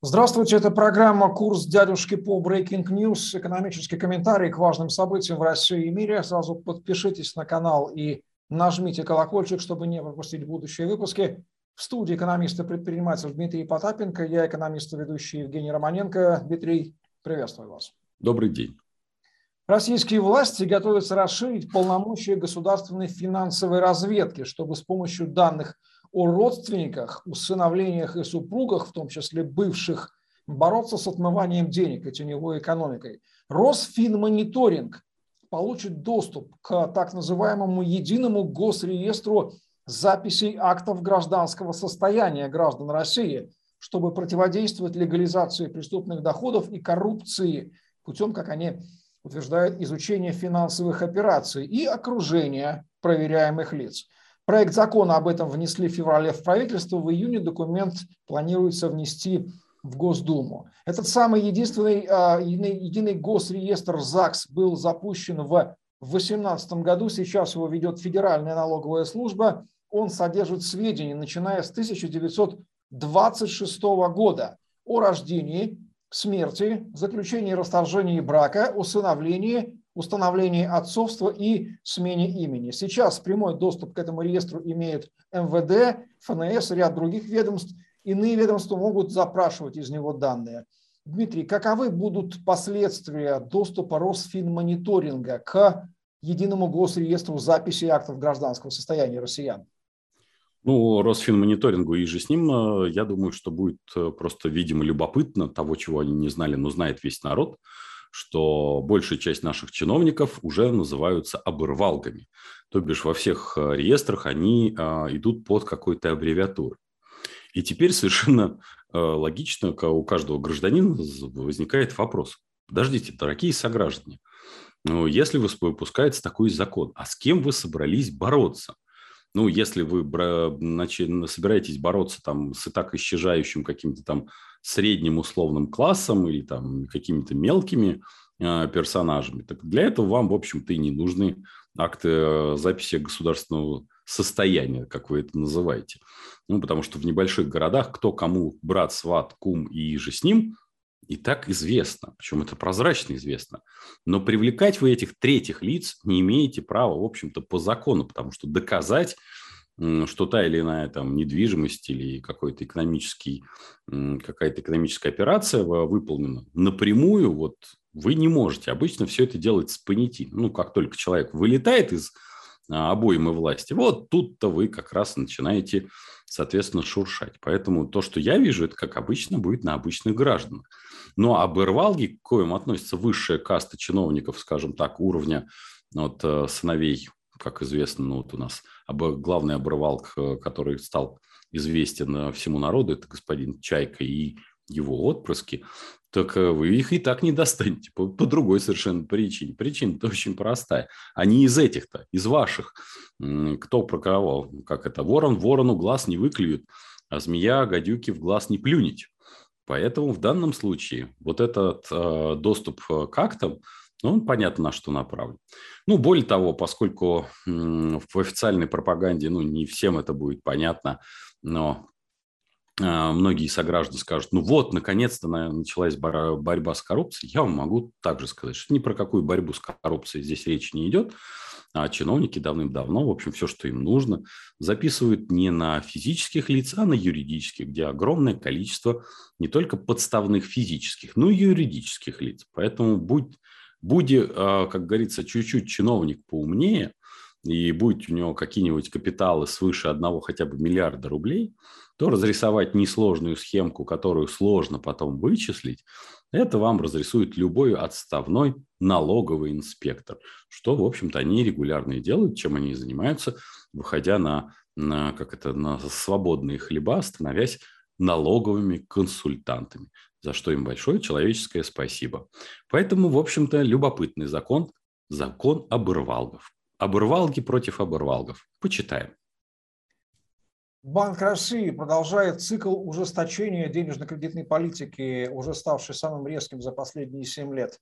Здравствуйте, это программа «Курс дядюшки по Breaking News», экономический комментарий к важным событиям в России и мире. Сразу подпишитесь на канал и нажмите колокольчик, чтобы не пропустить будущие выпуски. В студии экономист и предприниматель Дмитрий Потапенко, я экономист и ведущий Евгений Романенко. Дмитрий, приветствую вас. Добрый день. Российские власти готовятся расширить полномочия государственной финансовой разведки, чтобы с помощью данных о родственниках, усыновлениях и супругах, в том числе бывших, бороться с отмыванием денег и теневой экономикой. Росфинмониторинг получит доступ к так называемому единому госреестру записей актов гражданского состояния граждан России, чтобы противодействовать легализации преступных доходов и коррупции путем, как они утверждают, изучения финансовых операций и окружения проверяемых лиц. Проект закона об этом внесли в феврале в правительство. В июне документ планируется внести в Госдуму. Этот самый единственный а, единый, госреестр ЗАГС был запущен в 2018 году. Сейчас его ведет Федеральная налоговая служба. Он содержит сведения, начиная с 1926 года о рождении, смерти, заключении расторжении брака, усыновлении, установлении отцовства и смене имени. Сейчас прямой доступ к этому реестру имеют МВД, ФНС, ряд других ведомств. Иные ведомства могут запрашивать из него данные. Дмитрий, каковы будут последствия доступа Росфинмониторинга к единому госреестру записи актов гражданского состояния россиян? Ну, Росфинмониторингу и же с ним, э, я думаю, что будет э, просто, видимо, любопытно того, чего они не знали, но знает весь народ – что большая часть наших чиновников уже называются обырвалками. То бишь во всех э, реестрах они а, идут под какой-то аббревиатурой. И теперь совершенно э, логично у каждого гражданина возникает вопрос. Подождите, дорогие сограждане, ну, если вы выпускается такой закон, а с кем вы собрались бороться? Ну, если вы значит, собираетесь бороться там с и так исчезающим каким-то там средним условным классом или там какими-то мелкими э, персонажами, так для этого вам, в общем-то, и не нужны акты э, записи государственного состояния, как вы это называете. Ну, потому что в небольших городах кто кому брат, сват, кум и же с ним, и так известно, причем это прозрачно известно. Но привлекать вы этих третьих лиц не имеете права, в общем-то, по закону, потому что доказать что та или иная там недвижимость или какой-то экономический, какая-то экономическая операция выполнена напрямую, вот вы не можете. Обычно все это делать с понятийно. Ну, как только человек вылетает из а, обоймы власти, вот тут-то вы как раз начинаете, соответственно, шуршать. Поэтому то, что я вижу, это, как обычно, будет на обычных гражданах. Но ну, об Ирвалге, к коим относится высшая каста чиновников, скажем так, уровня вот, э, сыновей как известно, ну, вот у нас главный обрывалк, э, который стал известен э, всему народу, это господин Чайка и его отпрыски, так вы их и так не достанете по, по другой совершенно причине. Причина-то очень простая. Они из этих-то, из ваших. Кто про кого? Как это? Ворон ворону глаз не выклюет, а змея гадюки в глаз не плюнет. Поэтому в данном случае вот этот э, доступ к актам, ну, он понятно, на что направлен. Ну, более того, поскольку в официальной пропаганде, ну, не всем это будет понятно, но многие сограждане скажут, ну вот, наконец-то началась борьба с коррупцией, я вам могу также сказать, что ни про какую борьбу с коррупцией здесь речь не идет, а чиновники давным-давно, в общем, все, что им нужно, записывают не на физических лиц, а на юридических, где огромное количество не только подставных физических, но и юридических лиц. Поэтому будь Будь, а, как говорится, чуть-чуть чиновник поумнее, и будь у него какие-нибудь капиталы свыше одного хотя бы миллиарда рублей, то разрисовать несложную схемку, которую сложно потом вычислить, это вам разрисует любой отставной налоговый инспектор, что, в общем-то, они регулярно и делают, чем они занимаются, выходя на, на, как это, на свободные хлеба, становясь налоговыми консультантами за что им большое человеческое спасибо. Поэтому, в общем-то, любопытный закон, закон оборвалгов. Оборвалги против оборвалгов. Почитаем. Банк России продолжает цикл ужесточения денежно-кредитной политики, уже ставший самым резким за последние 7 лет.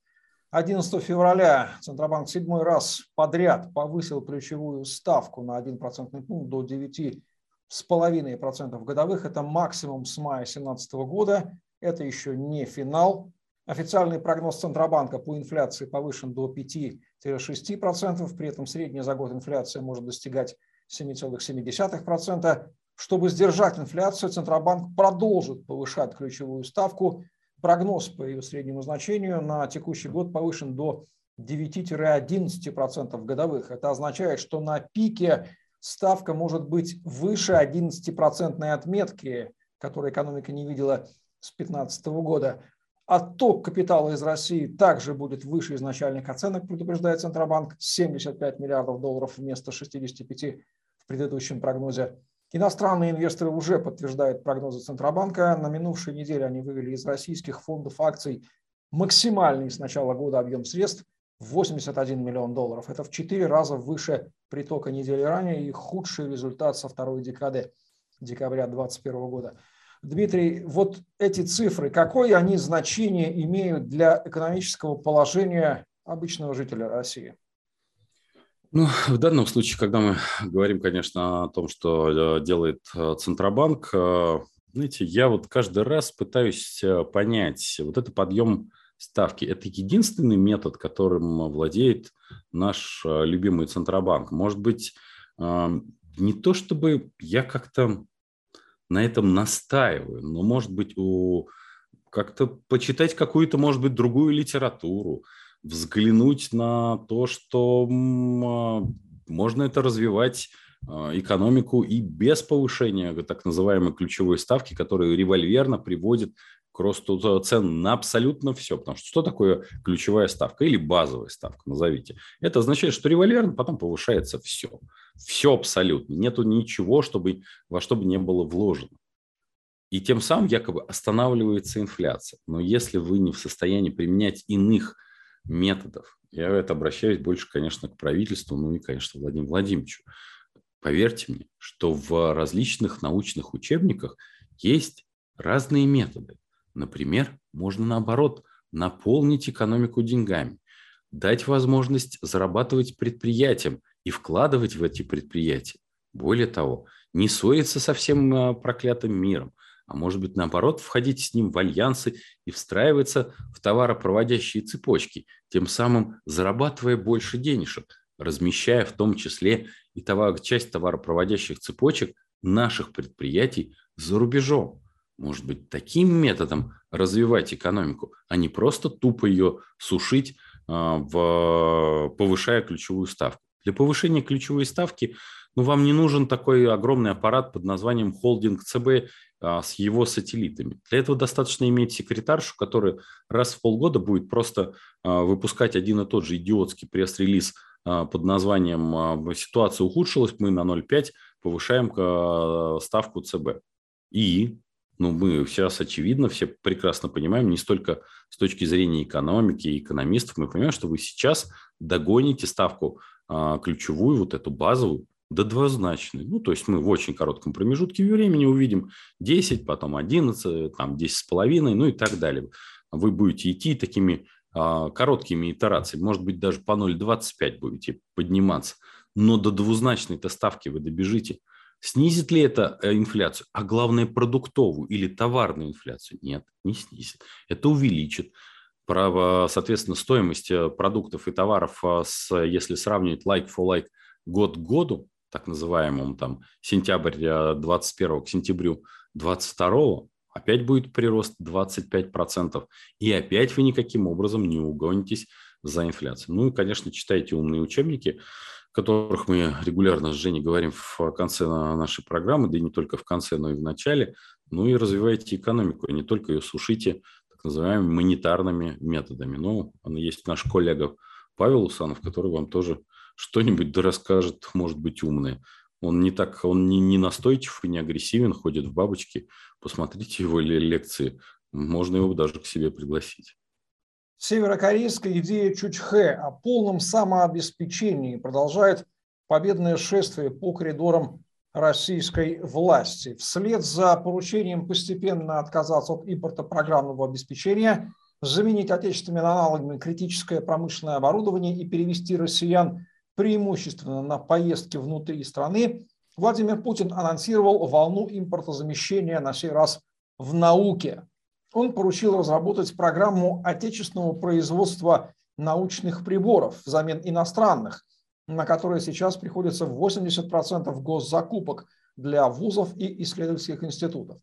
11 февраля Центробанк седьмой раз подряд повысил ключевую ставку на 1 процентный пункт до 9,5% годовых. Это максимум с мая 2017 года. Это еще не финал. Официальный прогноз Центробанка по инфляции повышен до 5-6%, при этом средняя за год инфляция может достигать 7,7%. Чтобы сдержать инфляцию, Центробанк продолжит повышать ключевую ставку. Прогноз по ее среднему значению на текущий год повышен до 9-11% годовых. Это означает, что на пике ставка может быть выше 11% отметки, которую экономика не видела с 2015 года. Отток капитала из России также будет выше изначальных оценок, предупреждает Центробанк, 75 миллиардов долларов вместо 65 в предыдущем прогнозе. Иностранные инвесторы уже подтверждают прогнозы Центробанка. На минувшей неделе они вывели из российских фондов акций максимальный с начала года объем средств – 81 миллион долларов. Это в 4 раза выше притока недели ранее и худший результат со второй декады декабря 2021 года. Дмитрий, вот эти цифры, какое они значение имеют для экономического положения обычного жителя России? Ну, в данном случае, когда мы говорим, конечно, о том, что э, делает э, Центробанк, э, знаете, я вот каждый раз пытаюсь понять, вот это подъем ставки. Это единственный метод, которым владеет наш любимый Центробанк. Может быть, не то чтобы я как-то на этом настаиваю, но, может быть, у как-то почитать какую-то, может быть, другую литературу, взглянуть на то, что а, можно это развивать а, экономику и без повышения так называемой ключевой ставки, которая револьверно приводит к росту цен на абсолютно все. Потому что что такое ключевая ставка или базовая ставка, назовите? Это означает, что револьверно потом повышается все. Все абсолютно. Нету ничего, чтобы, во что бы не было вложено. И тем самым якобы останавливается инфляция. Но если вы не в состоянии применять иных методов, я это обращаюсь больше, конечно, к правительству, ну и, конечно, Владимиру Владимировичу. Поверьте мне, что в различных научных учебниках есть разные методы. Например, можно наоборот наполнить экономику деньгами, дать возможность зарабатывать предприятиям и вкладывать в эти предприятия. Более того, не ссориться со всем а, проклятым миром, а может быть, наоборот, входить с ним в альянсы и встраиваться в товаропроводящие цепочки, тем самым зарабатывая больше денежек, размещая в том числе и товар, часть товаропроводящих цепочек наших предприятий за рубежом. Может быть, таким методом развивать экономику, а не просто тупо ее сушить, а, в, повышая ключевую ставку. Для повышения ключевой ставки ну, вам не нужен такой огромный аппарат под названием холдинг ЦБ с его сателлитами. Для этого достаточно иметь секретаршу, которая раз в полгода будет просто а, выпускать один и тот же идиотский пресс-релиз под названием «Ситуация ухудшилась, мы на 0,5 повышаем ставку ЦБ». И ну, мы сейчас, очевидно, все прекрасно понимаем, не столько с точки зрения экономики и экономистов, мы понимаем, что вы сейчас догоните ставку а, ключевую, вот эту базовую, до двузначной. Ну, то есть мы в очень коротком промежутке времени увидим 10, потом 11, там 10,5, ну и так далее. Вы будете идти такими а, короткими итерациями, может быть, даже по 0,25 будете подниматься, но до двузначной-то ставки вы добежите – Снизит ли это э, инфляцию? А главное, продуктовую или товарную инфляцию? Нет, не снизит. Это увеличит. Право, соответственно, стоимость э, продуктов и товаров, а, с, если сравнивать like for like год к году, так называемому там сентябрь 21 э, к сентябрю 22, опять будет прирост 25%. И опять вы никаким образом не угонитесь за инфляцией. Ну и, конечно, читайте умные учебники которых мы регулярно с Женей говорим в конце нашей программы, да и не только в конце, но и в начале. Ну и развивайте экономику, а не только ее сушите так называемыми монетарными методами. Ну, есть наш коллега Павел Усанов, который вам тоже что-нибудь да расскажет, может быть, умное. Он не так, он не, не настойчив и не агрессивен, ходит в бабочки. Посмотрите его лекции. Можно его даже к себе пригласить. Северокорейская идея Чучхэ о полном самообеспечении продолжает победное шествие по коридорам российской власти. Вслед за поручением постепенно отказаться от импорта программного обеспечения, заменить отечественными аналогами критическое промышленное оборудование и перевести россиян преимущественно на поездки внутри страны, Владимир Путин анонсировал волну импортозамещения на сей раз в науке. он поручил разработать программу отечественного производства научных приборов взамен иностранных, на которые сейчас приходится 80% госзакупок для вузов и исследовательских институтов.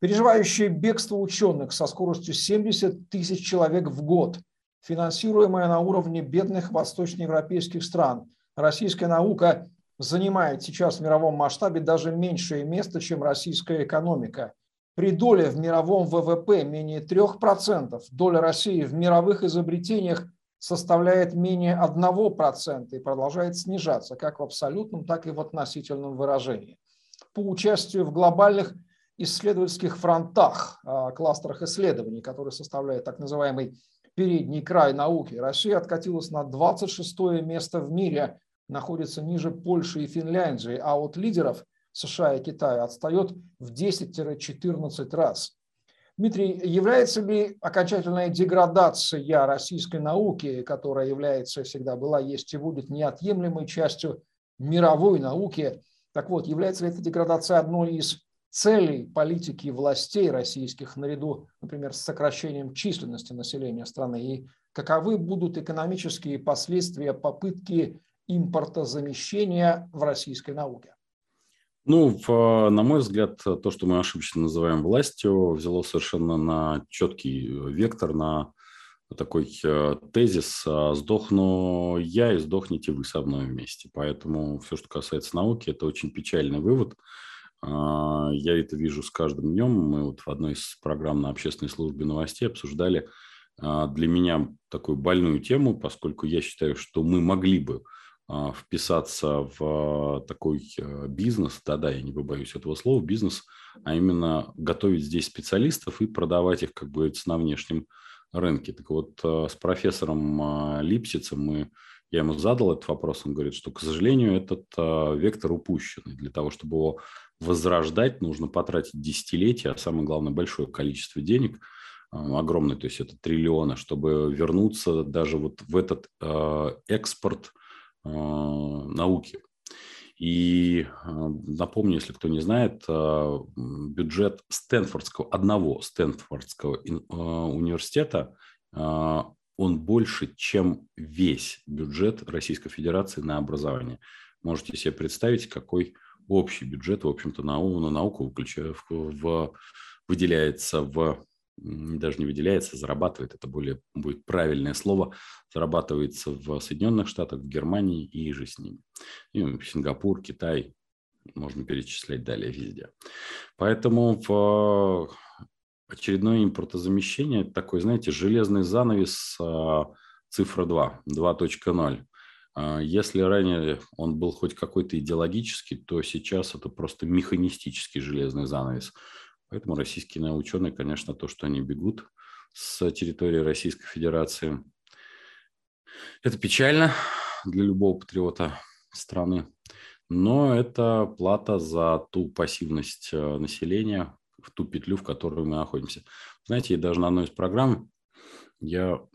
Переживающие бегство ученых со скоростью 70 тысяч человек в год, финансируемая на уровне бедных восточноевропейских стран, российская наука занимает сейчас в мировом масштабе даже меньшее место, чем российская экономика. При доле в мировом ВВП менее 3%, доля России в мировых изобретениях составляет менее 1% и продолжает снижаться как в абсолютном, так и в относительном выражении. По участию в глобальных исследовательских фронтах, а, кластерах исследований, которые составляют так называемый передний край науки, Россия откатилась на 26 место в мире находится ниже Польши и Финляндии, а от лидеров США и Китая отстает в 10-14 раз. Дмитрий, является ли окончательная деградация российской науки, которая является, всегда была, есть и будет неотъемлемой частью мировой науки, так вот, является ли эта деградация одной из целей политики властей российских наряду, например, с сокращением численности населения страны? И каковы будут экономические последствия попытки импортозамещения в российской науке? Ну, в, на мой взгляд, то, что мы ошибочно называем властью, взяло совершенно на четкий вектор, на такой э, тезис «сдохну я и сдохните вы со мной вместе». Поэтому все, что касается науки, это очень печальный вывод. А, я это вижу с каждым днем. Мы вот в одной из программ на общественной службе новостей обсуждали а, для меня такую больную тему, поскольку я считаю, что мы могли бы а, вписаться в такой э, бизнес, да-да, я не побоюсь этого слова, бизнес, а именно готовить здесь специалистов и продавать их, как говорится, на внешнем рынке. Так вот, э, с профессором Липсицем мы, я ему задал этот вопрос, он говорит, что, к сожалению, этот вектор упущенный. Для того, чтобы его возрождать, нужно потратить десятилетия, а самое главное, большое количество денег, огромное, то есть это триллионы, чтобы вернуться даже вот в этот экспорт – Э, науки. И э, напомню, если кто не знает, э, бюджет Стэнфордского, одного Стэнфордского университета, он больше, чем весь бюджет Российской Федерации на образование. Можете себе представить, какой общий бюджет, в общем-то, на, на науку включая, в, в, выделяется в даже не выделяется, зарабатывает, это более будет правильное слово, зарабатывается в Соединенных Штатах, в Германии и же с ними. И Сингапур, Китай, можно перечислять далее везде. Поэтому в очередное импортозамещение, такой, знаете, железный занавес а, цифра 2, 2.0. А, если ранее он был хоть какой-то идеологический, то сейчас это просто механистический железный занавес – Поэтому российские ученые, конечно, то, что они бегут с территории Российской Федерации, это печально для любого патриота страны, но это плата за ту пассивность э, населения, в ту петлю, в которой мы находимся. Знаете, даже на одной из программ я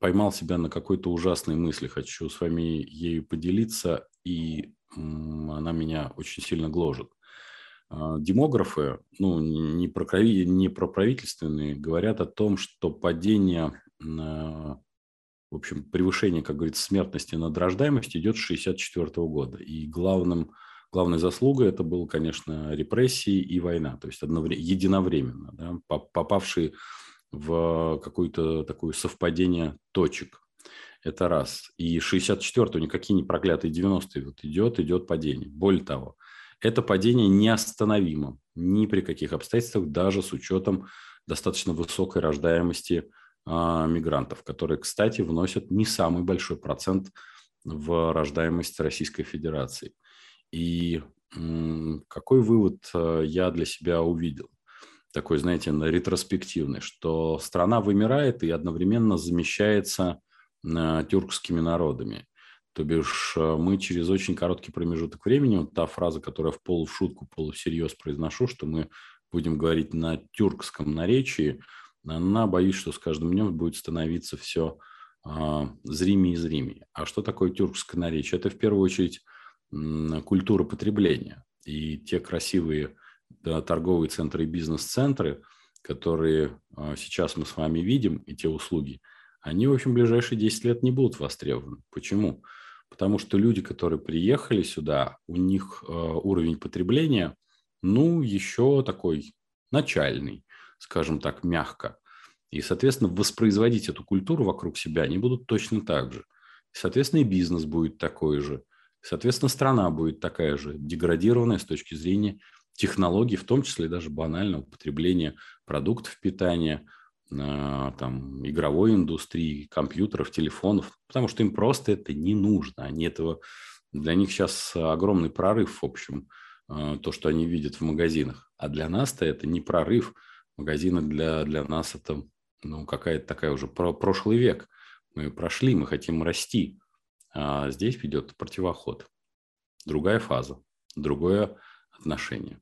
поймал себя на какой-то ужасной мысли, хочу с вами ею поделиться, и она меня очень сильно гложет. А, демографы, ну, не про, не про правительственные, говорят о том, что падение, в общем, превышение, как говорится, смертности над рождаемостью идет с 1964 года. И главным, главной заслугой это было, конечно, репрессии и война, то есть единовременно, да, попавшие в какое-то такое совпадение точек. Это раз. И 64-го никакие не проклятые 90-е. Вот идет, идет падение. Более того, это падение неостановимо ни при каких обстоятельствах, даже с учетом достаточно высокой рождаемости а, мигрантов, которые, кстати, вносят не самый большой процент в рождаемость Российской Федерации. И м, какой вывод а, я для себя увидел? Такой, знаете, ретроспективный, что страна вымирает и одновременно замещается а, тюркскими народами. То бишь э, мы через очень короткий промежуток времени, вот та фраза, которая в полу в шутку, полу всерьез произношу, что мы будем говорить на тюркском наречии, она, боюсь, что с каждым днем будет становиться все а, зримее и зримее. А что такое тюркское наречие? Это в первую очередь культура потребления. И те красивые торговые центры и бизнес-центры, которые а, сейчас мы с вами видим, и те услуги, они, в общем, в ближайшие 10 лет не будут востребованы. Почему? Потому что люди, которые приехали сюда, у них а, уровень потребления, ну, еще такой начальный, скажем так, мягко. И, соответственно, воспроизводить эту культуру вокруг себя они будут точно так же. Соответственно, и бизнес будет такой же. Соответственно, страна будет такая же, деградированная с точки зрения технологий, в том числе даже банального потребления продуктов питания, а, там, игровой индустрии, компьютеров, телефонов, потому что им просто это не нужно. Они этого, для них сейчас огромный прорыв, в общем, а, то, что они видят в магазинах. А для нас-то это не прорыв. Магазины для, для нас это ну, какая-то такая уже про прошлый век. Мы прошли, мы хотим расти. А здесь идет противоход. Другая фаза, другое отношение.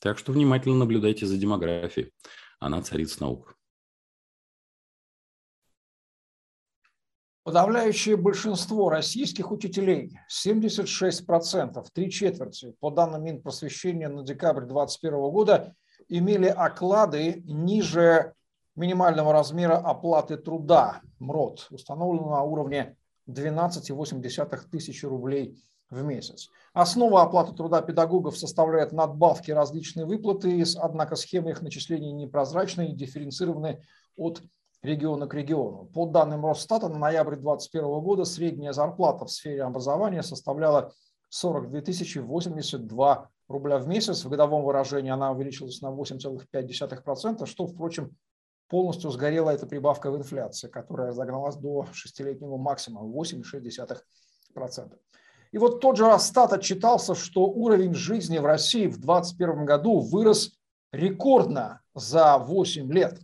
Так что внимательно наблюдайте за демографией. Она царица наук. Подавляющее большинство российских учителей, 76%, три четверти, по данным Минпросвещения на декабрь 2021 года, имели оклады ниже минимального размера оплаты труда МРОД, установленного на уровне 12,8 тысячи рублей в месяц. Основа оплаты труда педагогов составляет надбавки различные выплаты, однако схемы их начисления непрозрачны и дифференцированы от региона к региону. По данным Росстата, на ноябрь 2021 года средняя зарплата в сфере образования составляла 42 082 рубля в месяц. В годовом выражении она увеличилась на 8,5%, что, впрочем, полностью сгорела эта прибавка в инфляции, которая загналась до шестилетнего максимума 8,6%. И вот тот же Росстат отчитался, что уровень жизни в России в 2021 году вырос рекордно за 8 лет.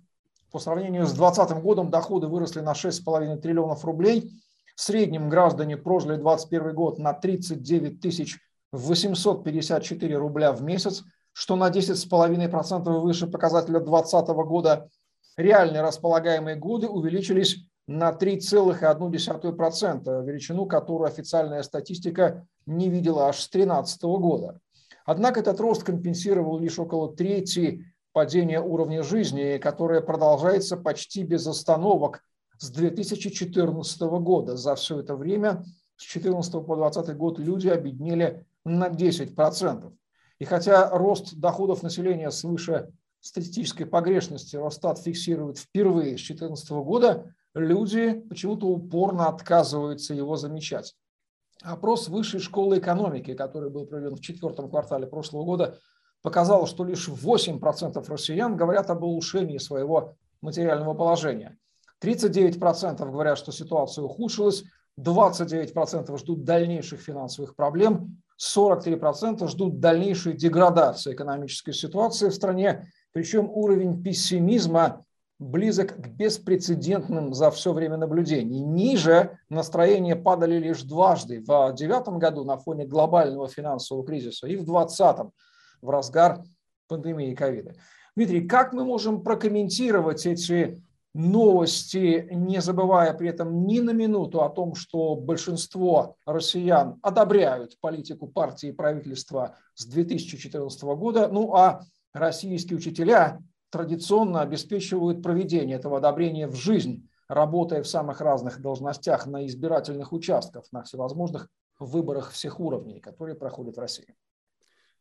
По сравнению с 2020 годом доходы выросли на 6,5 триллионов рублей. В среднем граждане прожили 2021 год на 39 тысяч 854 рубля в месяц, что на 10,5% выше показателя 2020 года реальные располагаемые годы увеличились на 3,1%, величину, которую официальная статистика не видела аж с 2013 года. Однако этот рост компенсировал лишь около трети падения уровня жизни, которое продолжается почти без остановок с 2014 года. За все это время с 2014 по 2020 год люди обеднели на 10%. И хотя рост доходов населения свыше статистической погрешности Росстат фиксирует впервые с 2014 года, люди почему-то упорно отказываются его замечать. Опрос Высшей школы экономики, который был проведен в четвертом квартале прошлого года, показал, что лишь 8% россиян говорят об улучшении своего материального положения. 39% говорят, что ситуация ухудшилась, 29% ждут дальнейших финансовых проблем, 43% ждут дальнейшей деградации экономической ситуации в стране, причем уровень пессимизма близок к беспрецедентным за все время наблюдений. Ниже настроения падали лишь дважды. В 2009 году на фоне глобального финансового кризиса и в 2020 в разгар пандемии ковида. Дмитрий, как мы можем прокомментировать эти новости, не забывая при этом ни на минуту о том, что большинство россиян одобряют политику партии и правительства с 2014 года, ну а российские учителя традиционно обеспечивают проведение этого одобрения в жизнь, работая в самых разных должностях на избирательных участках, на всевозможных выборах всех уровней, которые проходят в России.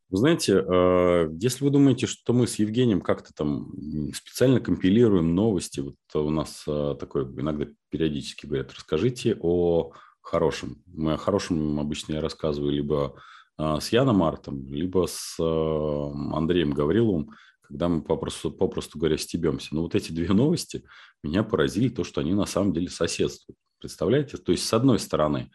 Вы знаете, э, если вы думаете, что мы с Евгением как-то там специально компилируем новости, вот у нас э, такое иногда периодически говорят, расскажите о хорошем. Мы о хорошем обычно я рассказываю либо э, с Яном Артом, либо с Андреем Гавриловым, когда мы попросту, попросту говоря стебемся. Но вот эти две новости меня поразили, то, что они на самом деле соседствуют. Представляете? То есть, с одной стороны,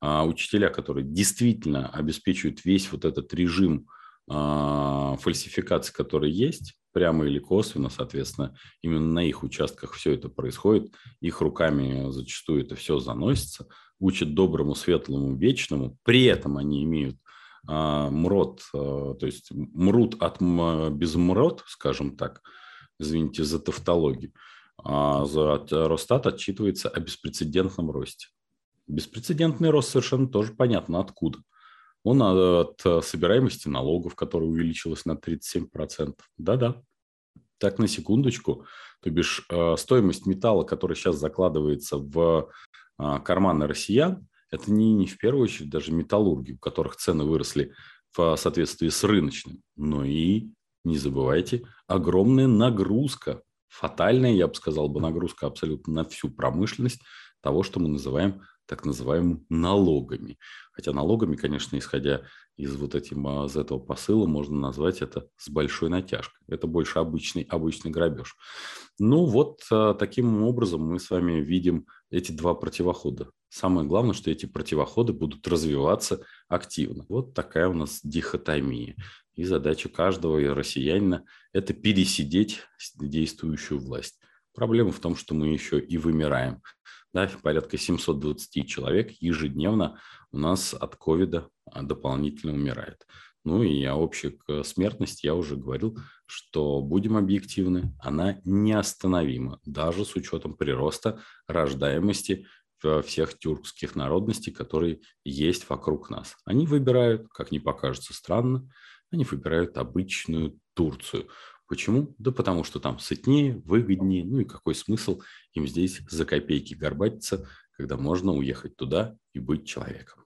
учителя, которые действительно обеспечивают весь вот этот режим а, фальсификации, которые есть, прямо или косвенно, соответственно, именно на их участках все это происходит, их руками зачастую это все заносится, учат доброму, светлому, вечному, при этом они имеют а, мрот, а, то есть мрут от безмрот, скажем так, извините за тавтологию, а за Росстат отчитывается о беспрецедентном росте. Беспрецедентный рост совершенно тоже понятно откуда – он от собираемости налогов, которая увеличилась на 37%. Да-да. Так, на секундочку. То бишь стоимость металла, который сейчас закладывается в карманы россиян, это не, не в первую очередь даже металлурги, у которых цены выросли в соответствии с рыночным, но и, не забывайте, огромная нагрузка, фатальная, я бы сказал, бы нагрузка абсолютно на всю промышленность того, что мы называем так называемыми налогами. Хотя налогами, конечно, исходя из вот этим, а, из этого посыла, можно назвать это с большой натяжкой. Это больше обычный, обычный грабеж. Ну вот а, таким образом мы с вами видим эти два противохода. Самое главное, что эти противоходы будут развиваться активно. Вот такая у нас дихотомия. И задача каждого россиянина – это пересидеть действующую власть. Проблема в том, что мы еще и вымираем да, порядка 720 человек ежедневно у нас от ковида а, дополнительно умирает. Ну и о общей смертности я уже говорил, что будем объективны, она неостановима, даже с учетом прироста рождаемости всех тюркских народностей, которые есть вокруг нас. Они выбирают, как не покажется странно, они выбирают обычную Турцию. Почему? Да потому что там сытнее, выгоднее, ну и какой смысл им здесь за копейки горбатиться, когда можно уехать туда и быть человеком.